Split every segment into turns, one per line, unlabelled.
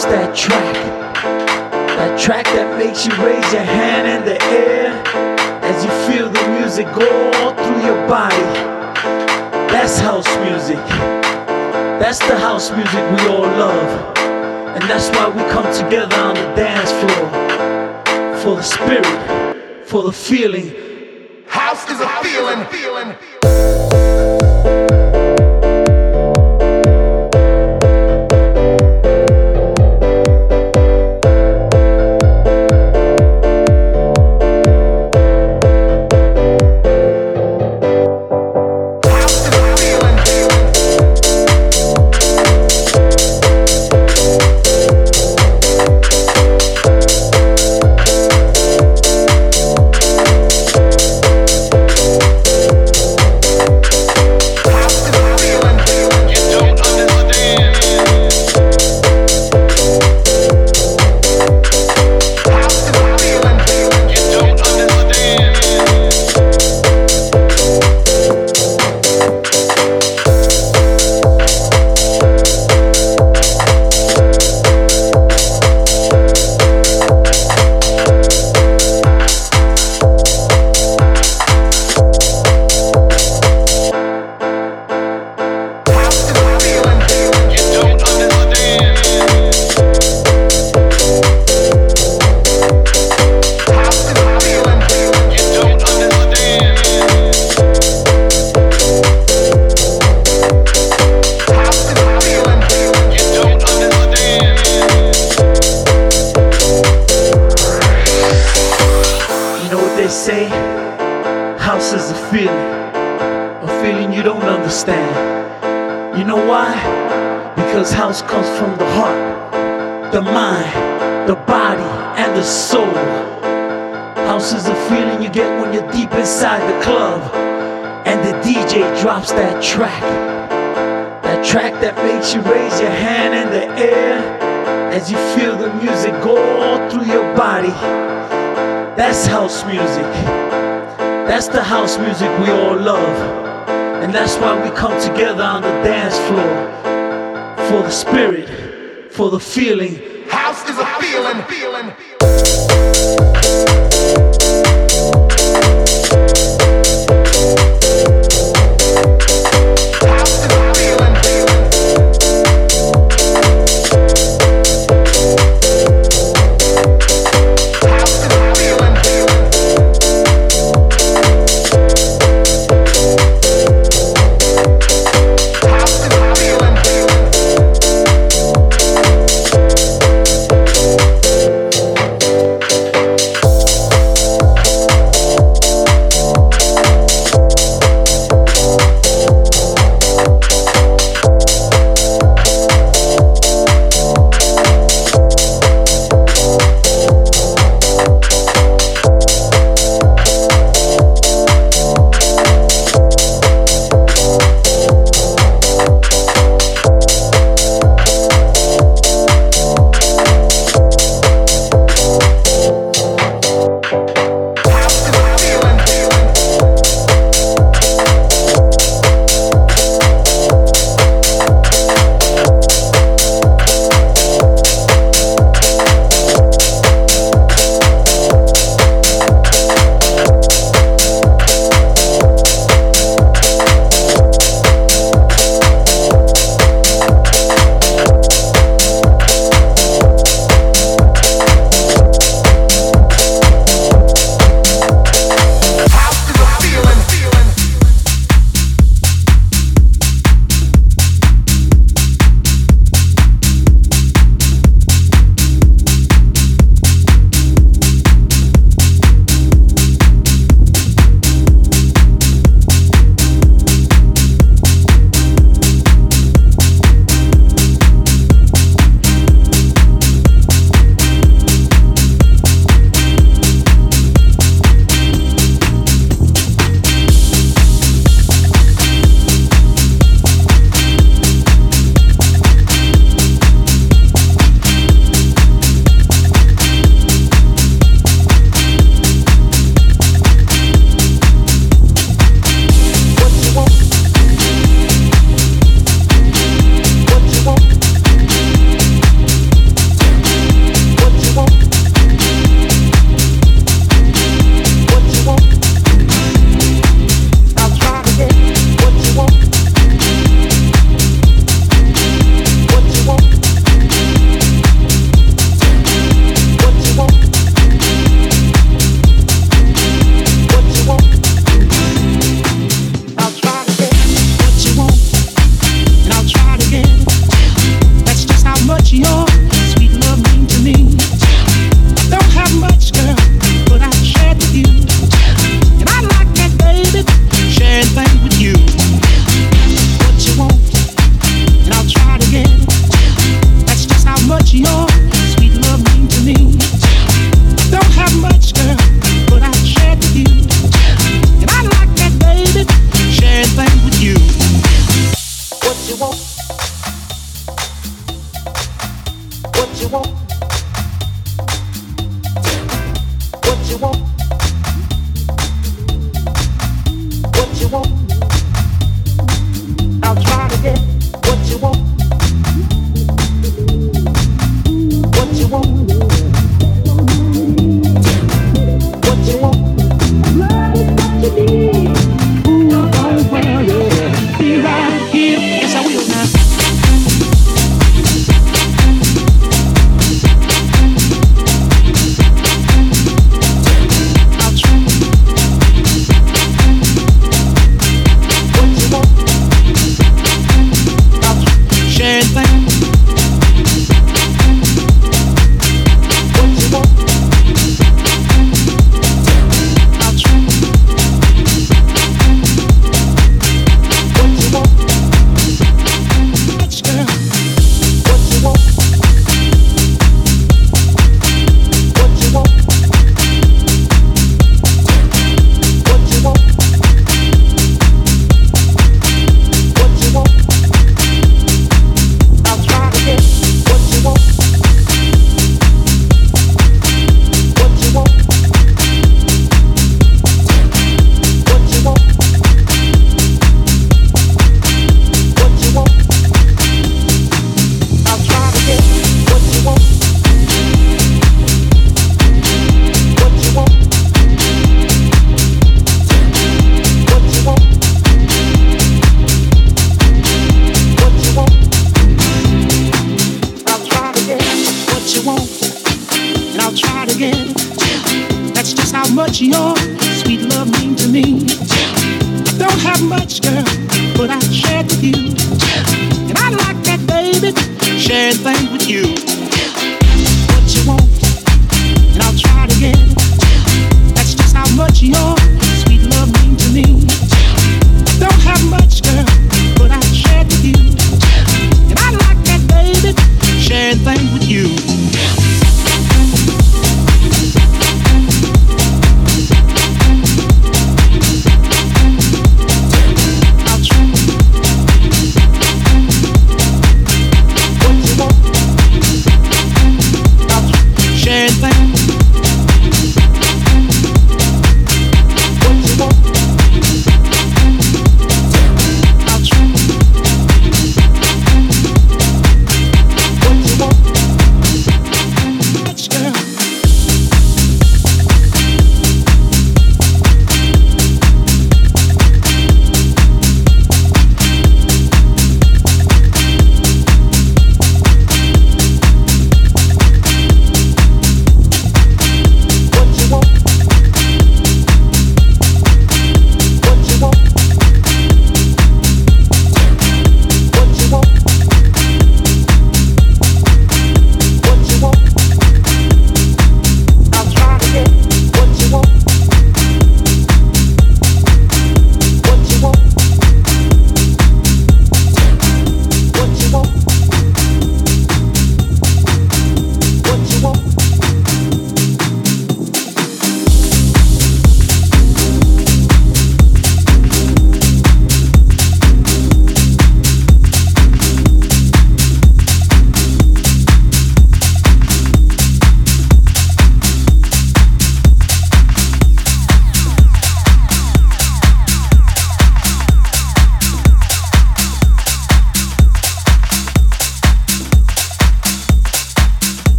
That track. That track that makes you raise your hand in the air as you feel the music go all through your body. That's house music. That's the house music we all love. And that's why we come together on the dance floor. For the spirit, for the feeling.
House is a feeling. feeling.
House music we all love. And that's why we come together on the dance floor. For the spirit, for the feeling.
House is a feeling.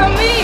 one